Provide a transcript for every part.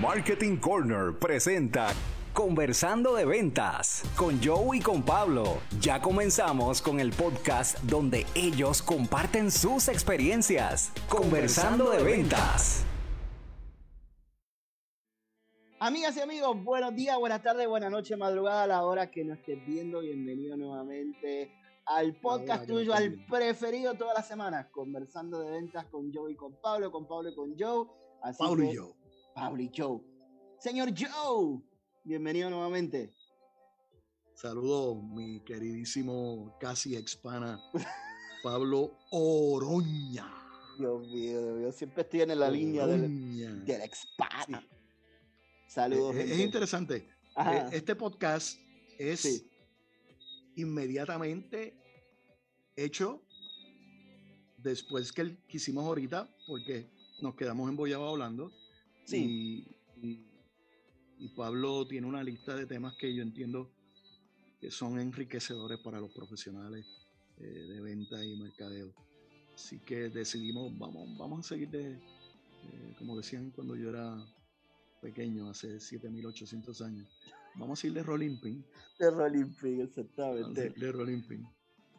Marketing Corner presenta Conversando de Ventas con Joe y con Pablo. Ya comenzamos con el podcast donde ellos comparten sus experiencias. Conversando de Ventas. Amigas y amigos, buenos días, buenas tardes, buenas noches, madrugada, a la hora que nos estés viendo. Bienvenido nuevamente al podcast tuyo, al preferido todas las semanas, conversando de ventas con Joe y con Pablo, con Pablo y con Joe. Así Pablo y Joe. Pablo y Joe. Señor Joe, bienvenido nuevamente. Saludos, mi queridísimo casi expana Pablo Oroña. Dios mío, Dios mío, siempre estoy en la línea del, del expana. Saludos. Es, es interesante. Eh, este podcast es inmediatamente hecho después que, el, que hicimos ahorita, porque nos quedamos embollados hablando. Sí. Y, Pablo tiene una lista de temas que yo entiendo que son enriquecedores para los profesionales eh, de venta y mercadeo. Así que decidimos, vamos, vamos a seguir de, eh, como decían cuando yo era pequeño, hace 7800 años, Vamos a ir de Rolling Pin. De Rolling Pin, exactamente. De Rolling Pin.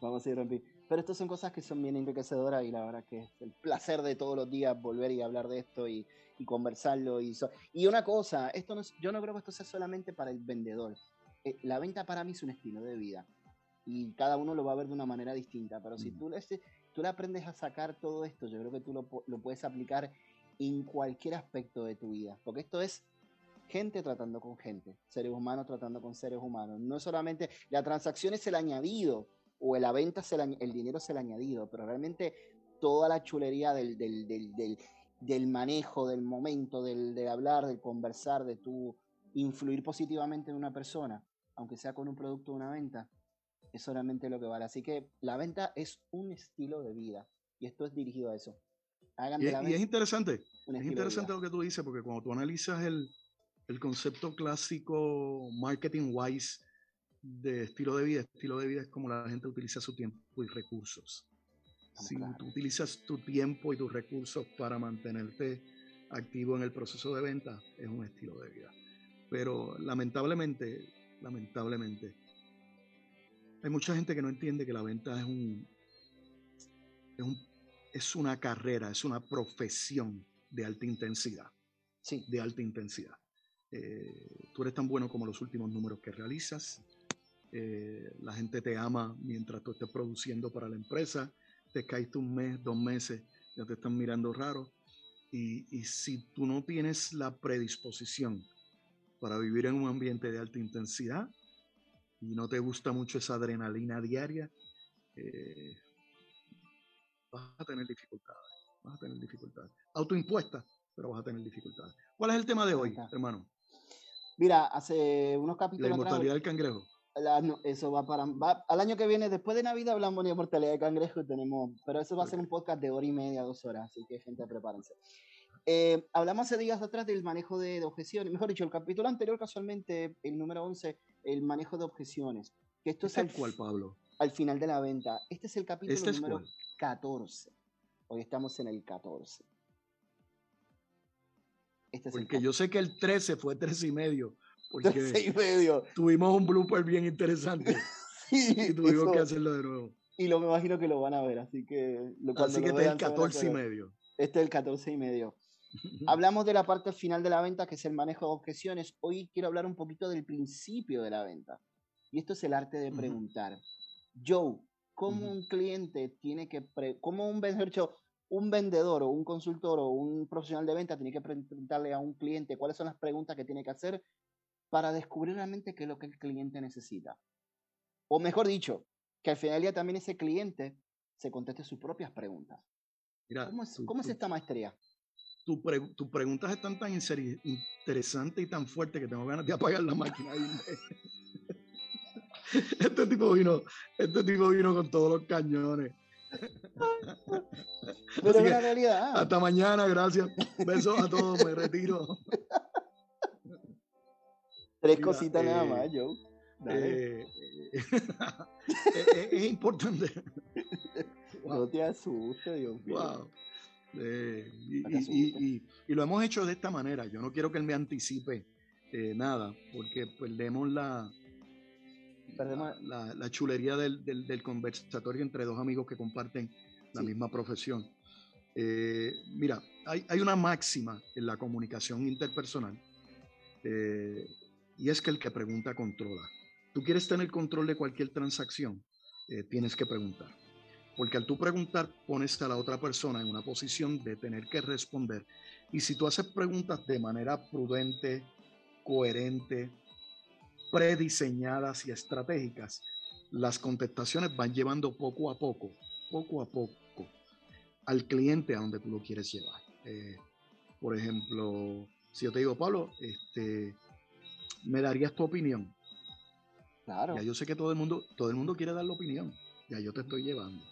Vamos a ir de Rolling Pin. Pero estas son cosas que son bien enriquecedoras y la verdad que es el placer de todos los días volver y hablar de esto y, conversarlo. Y, y una cosa, esto no yo no creo que esto sea solamente para el vendedor. Eh, la venta para mí es un estilo de vida y cada uno lo va a ver de una manera distinta. Pero si tú, este, tú le aprendes a sacar todo esto, yo creo que tú lo, lo puedes aplicar en cualquier aspecto de tu vida. Porque esto es gente tratando con gente, seres humanos tratando con seres humanos. No solamente la transacción es el añadido o la venta es el, dinero es el añadido, pero realmente toda la chulería del, del, manejo, del momento, del, de hablar, del conversar, de tu influir positivamente en una persona, aunque sea con un producto o una venta, es solamente lo que vale. Así que la venta es un estilo de vida y esto es dirigido a eso. y, es interesante, es interesante lo que tú dices, porque cuando tú analizas el, el concepto clásico marketing wise de estilo de vida. Estilo de vida es como la gente utiliza su tiempo y recursos. Si tú utilizas tu tiempo y tus recursos para mantenerte activo en el proceso de venta, es un estilo de vida. Pero lamentablemente, lamentablemente, hay mucha gente que no entiende que la venta es un, es, un, es una carrera, es una profesión de alta intensidad. Sí. De alta intensidad. Eh, tú eres tan bueno como los últimos números que realizas. Eh, la gente te ama mientras tú estés produciendo para la empresa. Te caíste un mes, dos meses, ya te están mirando raro. Y, y, si tú no tienes la predisposición para vivir en un ambiente de alta intensidad y no te gusta mucho esa adrenalina diaria, eh, vas a tener dificultades. Vas a tener dificultades. Autoimpuestas, pero vas a tener dificultades. ¿Cuál es el tema de hoy, hermano? Mira, hace unos capítulos. La inmortalidad del cangrejo. Eso va para. al año que viene, después de Navidad, hablamos de mortalidad del cangrejo. Tenemos, pero eso va a ser un podcast de hora y media, dos horas. Así que, gente, prepárense. Eh, hablamos hace días atrás del manejo de, objeciones. Mejor dicho, el capítulo anterior, casualmente, el número 11, el manejo de objeciones. Que esto es al, cual, Pablo? Al final de la venta. Este es el capítulo ¿Este número 14. Hoy estamos en el 14. Este porque yo sé que el 13 fue 13 y medio. Porque 13 y medio. Tuvimos un blooper bien interesante. sí, y tuvimos que hacerlo de nuevo. Y lo me imagino que lo van a ver, así que... Así que este es el 14 y medio. Este es el 14 y medio. Hablamos de la parte final de la venta, que es el manejo de objeciones. Hoy quiero hablar un poquito del principio de la venta. Y esto es el arte de preguntar. Joe, ¿cómo un cliente tiene que... ¿Cómo un vendedor un vendedor o un consultor o un profesional de venta tiene que preguntarle a un cliente cuáles son las preguntas que tiene que hacer para descubrir realmente qué es lo que el cliente necesita. O mejor dicho, que al final del día también ese cliente se conteste sus propias preguntas. ¿Cómo es, ¿cómo es esta maestría? Tus preguntas están tan interesantes y tan fuertes que tengo ganas de apagar la máquina. este tipo vino, este tipo vino con todos los cañones. Pero es una realidad. Hasta mañana, gracias. Besos a todos, me retiro. Tres cositas nada eh, más, Joe. Eh, es, importante. No te asustes, Dios mío. Wow. Eh, y, lo hemos hecho de esta manera. Yo no quiero que él me anticipe eh, nada, porque perdemos la, la, chulería del, del, conversatorio entre dos amigos que comparten la misma profesión. Eh, mira, hay, hay, una máxima en la comunicación interpersonal y es que el que pregunta controla. Tú quieres tener control de cualquier transacción, tienes que preguntar. Porque al tú preguntar, pones a la otra persona en una posición de tener que responder. Y si tú haces preguntas de manera prudente, coherente, prediseñadas y estratégicas, las contestaciones van llevando poco a poco, poco a poco, al cliente a donde tú lo quieres llevar. Eh, por ejemplo, si yo te digo, Pablo, este, ¿me darías tu opinión? Claro. Ya yo sé que todo el mundo, todo el mundo quiere dar la opinión. Ya yo te estoy llevando.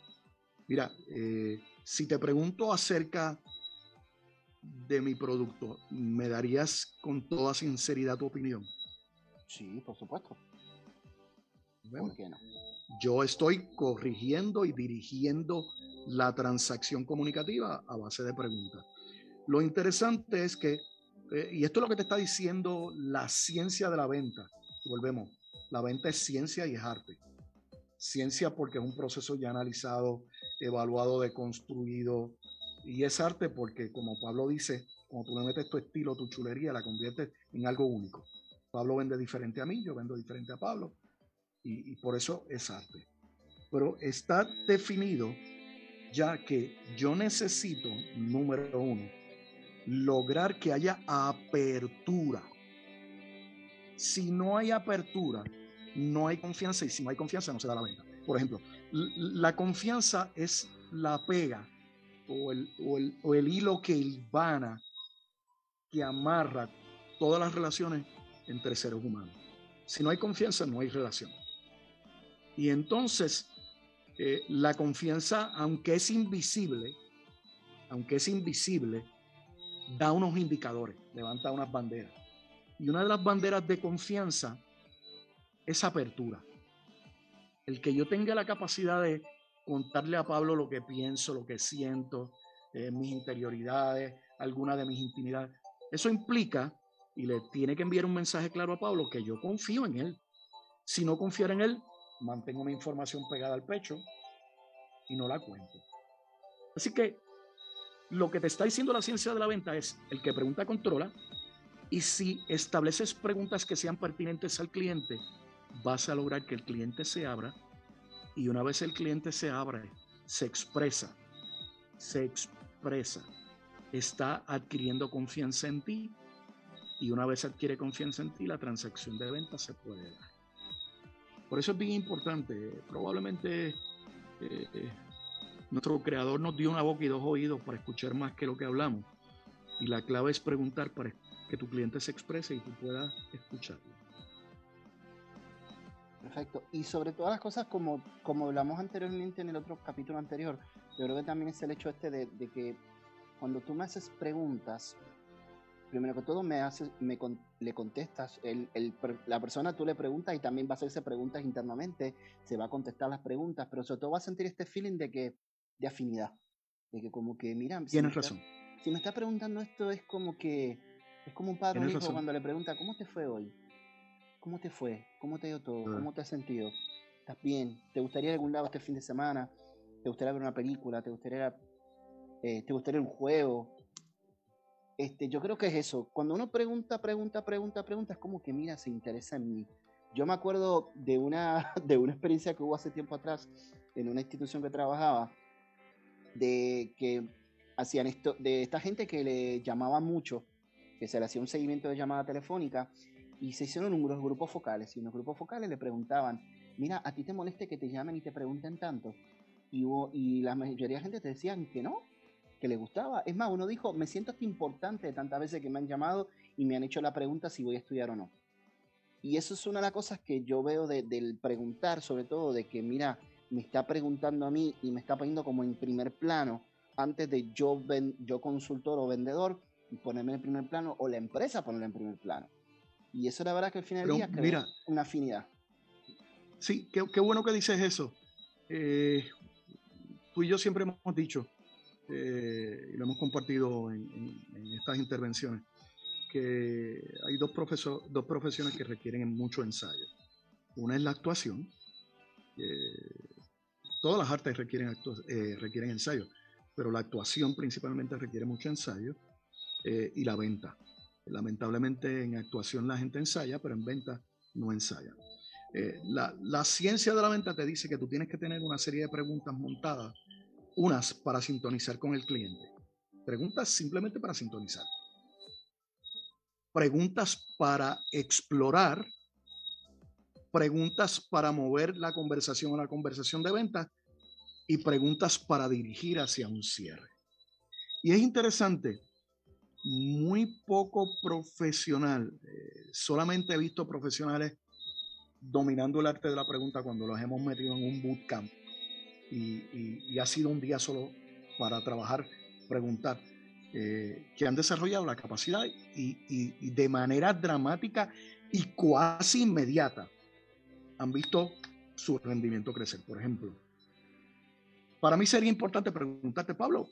Mira, eh, si te pregunto acerca de mi producto, ¿me darías con toda sinceridad tu opinión? Sí, por supuesto. ¿Por qué no? Yo estoy corrigiendo y dirigiendo la transacción comunicativa a base de preguntas. Lo interesante es que, eh, y esto es lo que te está diciendo la ciencia de la venta, volvemos, la venta es ciencia y es arte. Ciencia porque es un proceso ya analizado evaluado, deconstruido. Y es arte porque, como Pablo dice, cuando tú le metes tu estilo, tu chulería, la conviertes en algo único. Pablo vende diferente a mí, yo vendo diferente a Pablo. Y, por eso es arte. Pero está definido ya que yo necesito, número uno, lograr que haya apertura. Si no hay apertura, no hay confianza y si no hay confianza no se da la venta. Por ejemplo, la confianza es la pega o el, o el, hilo que hilvana, que amarra todas las relaciones entre seres humanos. Si no hay confianza, no hay relación. Y entonces, eh, la confianza, aunque es invisible, aunque es invisible, da unos indicadores, levanta unas banderas. Y una de las banderas de confianza es apertura el que yo tenga la capacidad de contarle a Pablo lo que pienso, lo que siento, eh, mis interioridades, alguna de mis intimidades, eso implica y le tiene que enviar un mensaje claro a Pablo que yo confío en él. Si no confiara en él, mantengo mi información pegada al pecho y no la cuento. Así que lo que te está diciendo la ciencia de la venta es el que pregunta controla y si estableces preguntas que sean pertinentes al cliente, vas a lograr que el cliente se abra y una vez el cliente se abre, se expresa, se expresa, está adquiriendo confianza en ti y una vez adquiere confianza en ti, la transacción de venta se puede dar. Por eso es bien importante, probablemente eh, eh, nuestro creador nos dio una boca y dos oídos para escuchar más que lo que hablamos. Y la clave es preguntar para que tu cliente se exprese y tú puedas escucharlo. Perfecto. Y sobre todas las cosas, como, como hablamos anteriormente en el otro capítulo anterior, yo creo que también es el hecho este de, que cuando tú me haces preguntas, primero que todo me haces, me le contestas, el, el, la persona tú le preguntas y también va a hacerse preguntas internamente, se va a contestar las preguntas, pero sobre todo va a sentir este feeling de que, de afinidad, de que como que, mira, tienes razón. si me está preguntando esto es como que, es como un padre o hijo cuando le pregunta, ¿cómo te fue hoy? ¿Cómo te fue? ¿Cómo te dio todo? Ah. ¿Cómo te has sentido? ¿Estás bien? ¿Te gustaría ir a algún lado este fin de semana? ¿Te gustaría ver una película? ¿Te gustaría, eh, ¿te gustaría un juego? Este, yo creo que es eso. Cuando uno pregunta, pregunta, pregunta, pregunta, es como que, mira, se interesa en mí. Yo me acuerdo de una, de una experiencia que hubo hace tiempo atrás en una institución que trabajaba, de que hacían esto, de esta gente que le llamaba mucho, que se le hacía un seguimiento de llamada telefónica y se hicieron unos grupos focales y en los grupos focales le preguntaban, mira, ¿a ti te moleste que te llamen y te pregunten tanto? Y, y la mayoría de gente te decían que no, que le gustaba. Es más, uno dijo, me siento hasta importante de tantas veces que me han llamado y me han hecho la pregunta si voy a estudiar o no. Y eso es una de las cosas que yo veo del preguntar, sobre todo de que, mira, me está preguntando a mí y me está poniendo como en primer plano antes de yo, yo consultor o vendedor ponerme en primer plano o la empresa ponerme en primer plano. Y eso la verdad que al final del día mira, una afinidad. Sí, qué, qué bueno que dices eso. Eh, tú y yo siempre hemos dicho eh, y lo hemos compartido en, estas intervenciones, que hay dos, dos profesiones que requieren mucho ensayo. Una es la actuación. Todas las artes requieren, eh, requieren ensayo, pero la actuación principalmente requiere mucho ensayo eh, y la venta. Lamentablemente en actuación la gente ensaya, pero en venta no ensaya. Eh, la, la, ciencia de la venta te dice que tú tienes que tener una serie de preguntas montadas, unas para sintonizar con el cliente, preguntas simplemente para sintonizar, preguntas para explorar, preguntas para mover la conversación a la conversación de venta y preguntas para dirigir hacia un cierre. Y es interesante muy poco profesional. Eh, solamente he visto profesionales dominando el arte de la pregunta cuando los hemos metido en un bootcamp y, y, ha sido un día solo para trabajar, preguntar, eh, que han desarrollado la capacidad y, y, de manera dramática y cuasi inmediata han visto su rendimiento crecer. Por ejemplo, para mí sería importante preguntarte, Pablo,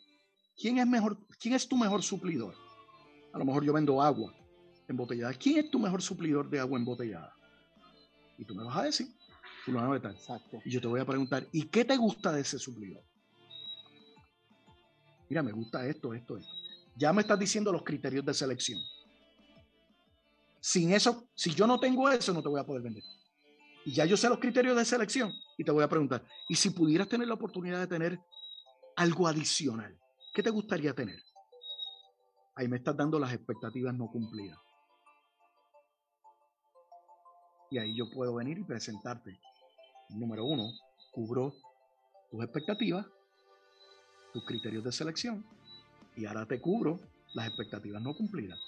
¿quién es, mejor, quién es tu mejor suplidor? A lo mejor yo vendo agua embotellada. ¿Quién es tu mejor suplidor de agua embotellada? Y tú me vas a decir, tú lo vas a Exacto. Y yo te voy a preguntar, ¿y qué te gusta de ese suplidor? Mira, me gusta esto, esto, esto. Ya me estás diciendo los criterios de selección. Sin eso, si yo no tengo eso, no te voy a poder vender. Y ya yo sé los criterios de selección y te voy a preguntar, ¿y si pudieras tener la oportunidad de tener algo adicional? ¿Qué te gustaría tener? ahí me estás dando las expectativas no cumplidas. Y ahí yo puedo venir y presentarte. Número uno, cubro tus expectativas, tus criterios de selección, y ahora te cubro las expectativas no cumplidas.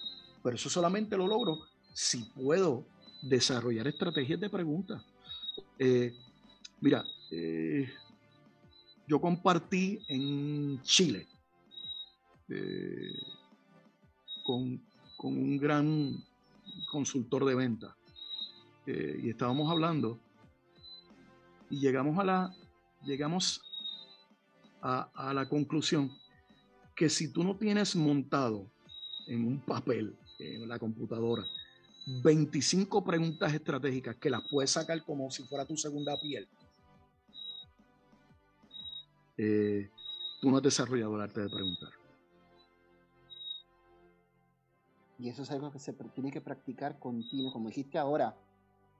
Pero eso solamente lo logro si puedo desarrollar estrategias de preguntas. Eh, mira, eh, yo compartí en Chile eh, con, un gran consultor de venta y estábamos hablando y llegamos a la, llegamos a la conclusión que si tú no tienes montado en un papel, en la computadora, 25 preguntas estratégicas que las puedes sacar como si fuera tu segunda piel, eh, tú no has desarrollado el arte de preguntar. Y eso es algo que se tiene que practicar continuo, como dijiste ahora,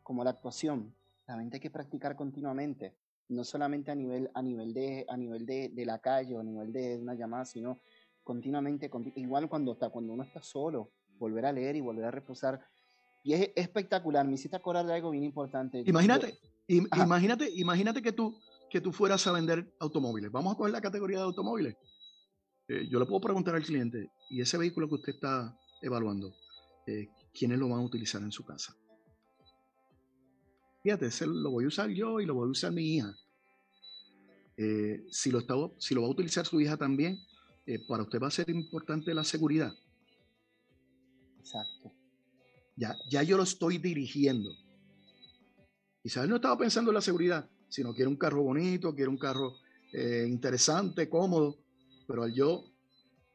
como la actuación. La mente hay que practicar continuamente, no solamente a nivel, a nivel, de, a nivel de, de la calle o a nivel de una llamada, sino continuamente, igual cuando, está, cuando uno está solo, volver a leer y volver a reposar. Y es espectacular, me hiciste acordar de algo bien importante. Imagínate, imagínate, imagínate que tú, que tú fueras a vender automóviles. Vamos a coger la categoría de automóviles. Eh, yo le puedo preguntar al cliente, ¿y ese vehículo que usted está evaluando eh, quiénes lo van a utilizar en su casa. Fíjate, ese lo voy a usar yo y lo voy a usar mi hija. Eh, si, lo está, si lo va a utilizar su hija también, eh, para usted va a ser importante la seguridad. Exacto. Ya, ya yo lo estoy dirigiendo. Quizás no estaba pensando en la seguridad, sino quiere un carro bonito, quiere un carro interesante, cómodo, pero al yo,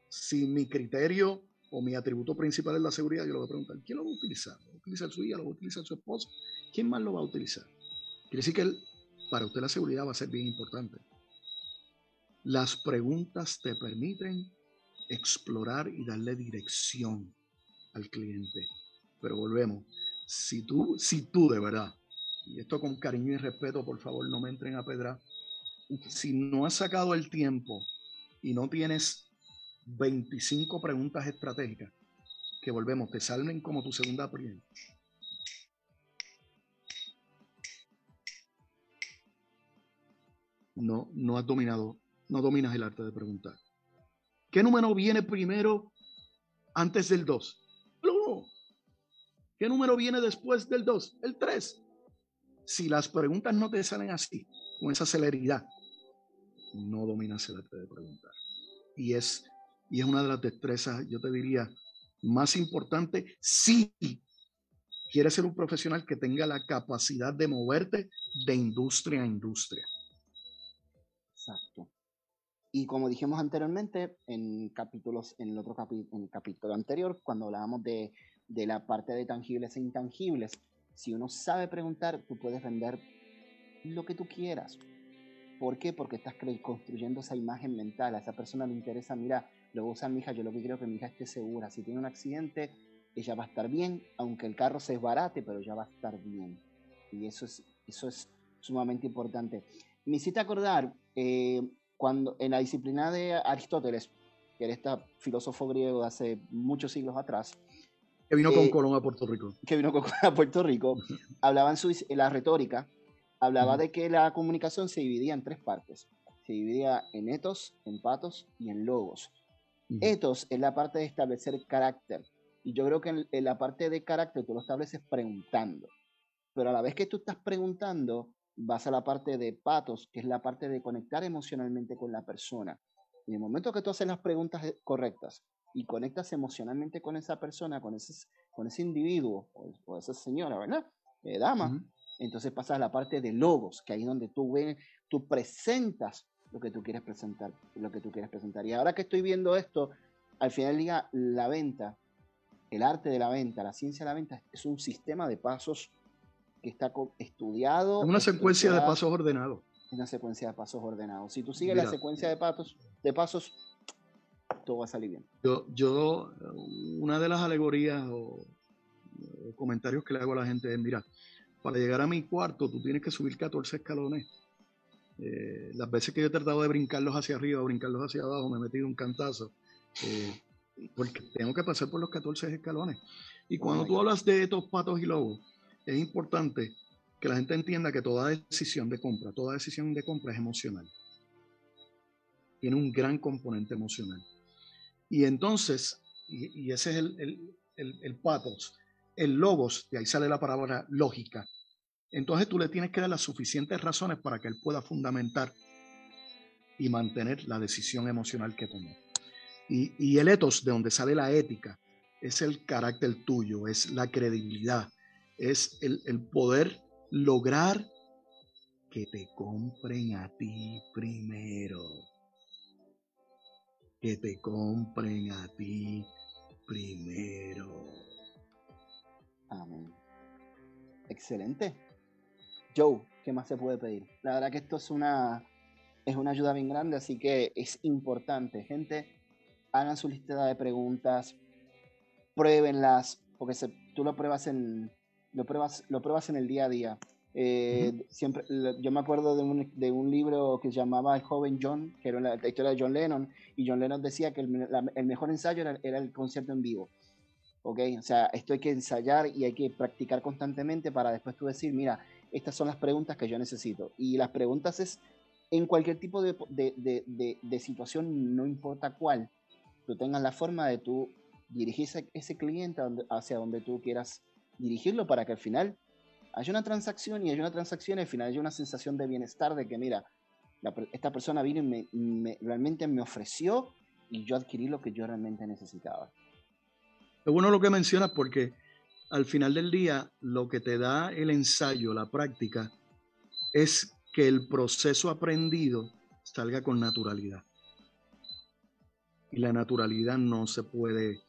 si mi criterio o mi atributo principal es la seguridad, yo le voy a preguntar, ¿quién lo va a utilizar? ¿Lo va a utilizar su hija? ¿Lo va a utilizar su esposo? ¿Quién más lo va a utilizar? Quiere decir que para usted la seguridad va a ser bien importante. Las preguntas te permiten explorar y darle dirección al cliente. Pero volvemos, si tú, si tú de verdad, y esto con cariño y respeto, por favor, no me entren a pedra, si no has sacado el tiempo y no tienes 25 preguntas estratégicas que volvemos, te salen como tu segunda prioridad. No, no has dominado, no dominas el arte de preguntar. ¿Qué número viene primero antes del 2? El 1. ¿Qué número viene después del 2? El 3. Si las preguntas no te salen así, con esa celeridad, no dominas el arte de preguntar. Y es y es una de las destrezas, yo te diría, más importantes si quieres ser un profesional que tenga la capacidad de moverte de industria a industria. Exacto. Y como dijimos anteriormente, en capítulos, en el otro en el capítulo anterior, cuando hablábamos de, de la parte de tangibles e intangibles, si uno sabe preguntar, tú puedes vender lo que tú quieras. ¿Por qué? Porque estás construyendo esa imagen mental. A esa persona le interesa, mira, lo voy a usar mi hija, yo lo que quiero es que mi hija esté segura. Si tiene un accidente, ella va a estar bien, aunque el carro se desbarate, pero ella va a estar bien. Y eso es, eso es sumamente importante. Me hiciste acordar, eh, cuando en la disciplina de Aristóteles, que era este filósofo griego de hace muchos siglos atrás, que vino con eh, Colón a Puerto Rico. Que vino con Colón a Puerto Rico. hablaba en, su, la retórica, hablaba de que la comunicación se dividía en tres partes. Se dividía en etos, en patos y en logos. Etos es la parte de establecer carácter. Y yo creo que en, la parte de carácter tú lo estableces preguntando. Pero a la vez que tú estás preguntando, vas a la parte de patos, que es la parte de conectar emocionalmente con la persona. En el momento que tú haces las preguntas eh, correctas y conectas emocionalmente con esa persona, con ese, con ese individuo o, esa señora, ¿verdad? Eh, dama, entonces pasas a la parte de logos, que ahí es donde tú, ves, tú presentas lo que tú quieres presentar, lo que tú quieres presentar. Y ahora que estoy viendo esto, al final del día, la venta, el arte de la venta, la ciencia de la venta, es un sistema de pasos que está estudiado. Es una secuencia de pasos ordenados. Una secuencia de pasos ordenados. Si tú sigues la secuencia de pasos, de pasos, todo va a salir bien. Yo, yo una de las alegorías o, comentarios que le hago a la gente es, mira, para llegar a mi cuarto tú tienes que subir 14 escalones. Eh, las veces que yo he tratado de brincarlos hacia arriba o brincarlos hacia abajo, me he metido un cantazo. Eh, porque tengo que pasar por los 14 escalones. Y cuando tú hablas de estos patos y lobos, es importante que la gente entienda que toda decisión de compra, toda decisión de compra es emocional. Tiene un gran componente emocional. Y entonces, y, ese es el, el, patos, el logos, de ahí sale la palabra lógica. Entonces tú le tienes que dar las suficientes razones para que él pueda fundamentar y mantener la decisión emocional que tomó. Y, y el etos, de donde sale la ética, es el carácter tuyo, es la credibilidad, es el, el poder lograr que te compren a ti primero que te compren a ti primero. Amén. Excelente. Joe, ¿qué más se puede pedir? La verdad que esto es una, es una ayuda bien grande, así que es importante. Gente, hagan su lista de preguntas, pruébenlas, porque tú lo pruebas en, lo pruebas, lo pruebas en el día a día. Eh, siempre, yo me acuerdo de un, de un, libro que se llamaba El joven John, que era la, historia de John Lennon, y John Lennon decía que el, el mejor ensayo era, era, el concierto en vivo. ¿Ok? O sea, esto hay que ensayar y hay que practicar constantemente para después tú decir, mira, estas son las preguntas que yo necesito. Y las preguntas es en cualquier tipo de, de, de, de situación, no importa cuál, tú tengas la forma de tú dirigir ese, ese cliente hacia donde tú quieras dirigirlo para que al final hay una transacción y hay una transacción y al final hay una sensación de bienestar de que, mira, esta persona vino y me, realmente me ofreció y yo adquirí lo que yo realmente necesitaba. Es bueno lo que mencionas porque al final del día lo que te da el ensayo, la práctica, es que el proceso aprendido salga con naturalidad. Y la naturalidad no se puede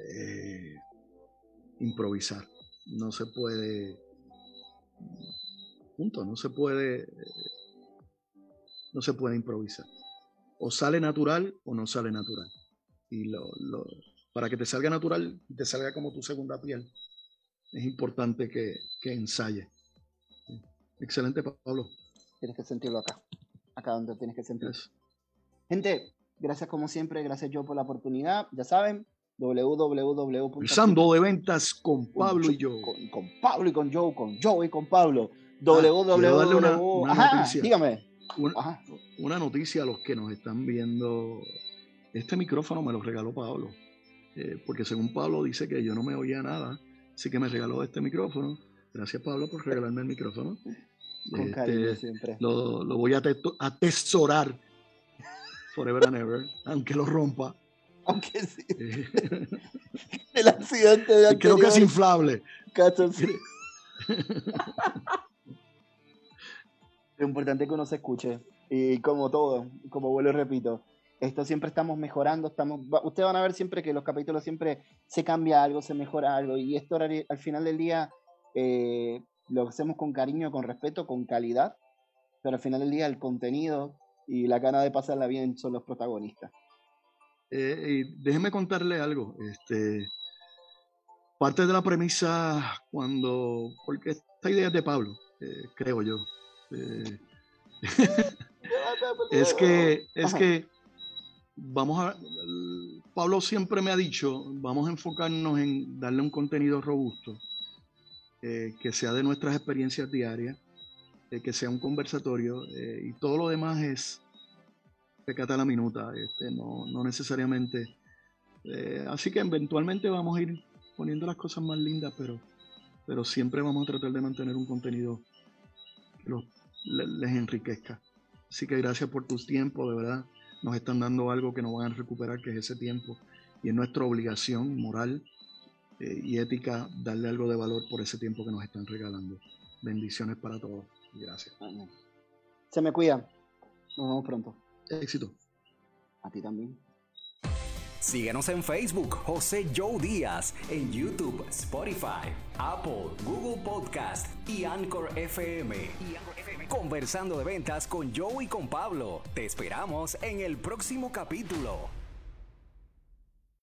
eh, improvisar, no se puede Punto, no se puede, no se puede improvisar. O sale natural o no sale natural. Y lo, para que te salga natural te salga como tu segunda piel, es importante que, que ensaye. Excelente, Pablo. Tienes que sentirlo acá, acá donde tienes que sentirlo. Gente, gracias como siempre, gracias yo por la oportunidad. Ya saben, www. Pensando de ventas con Pablo y yo. Con, Pablo y con Joe, con Joe y con Pablo. Www. Una, noticia, dígame. Una, noticia a los que nos están viendo. Este micrófono me lo regaló Pablo. Eh, porque según Pablo dice que yo no me oía nada. Así que me regaló este micrófono. Gracias Pablo por regalarme el micrófono. Con este, siempre. Lo, lo voy a atesorar forever and ever, aunque lo rompa. Aunque sí. el accidente de Creo que es inflable. Lo importante es que uno se escuche. Y como todo, como vuelvo y repito, esto siempre estamos mejorando, estamos, ustedes van a ver siempre que los capítulos siempre se cambia algo, se mejora algo, y esto al final del día eh, lo hacemos con cariño, con respeto, con calidad, pero al final del día el contenido y la gana de pasarla bien son los protagonistas. Eh, déjeme contarle algo. Este, parte de la premisa cuando, porque esta idea es de Pablo, eh, creo yo. Eh, es que, es que vamos a, Pablo siempre me ha dicho, vamos a enfocarnos en darle un contenido robusto, que sea de nuestras experiencias diarias, que sea un conversatorio y todo lo demás es pecata la minuta, este, no, no necesariamente. Eh, así que eventualmente vamos a ir poniendo las cosas más lindas, pero, pero siempre vamos a tratar de mantener un contenido que les enriquezca. Así que gracias por tus tiempos, de verdad. Nos están dando algo que nos van a recuperar, que es ese tiempo. Y es nuestra obligación moral eh, y ética darle algo de valor por ese tiempo que nos están regalando. Bendiciones para todos. Gracias. Se me cuidan. Nos vemos pronto. Éxito. A ti también. Síguenos en Facebook, José Joe Díaz, en YouTube, Spotify, Apple, Google Podcast y Anchor FM. Conversando de ventas con Joe y con Pablo. Te esperamos en el próximo capítulo.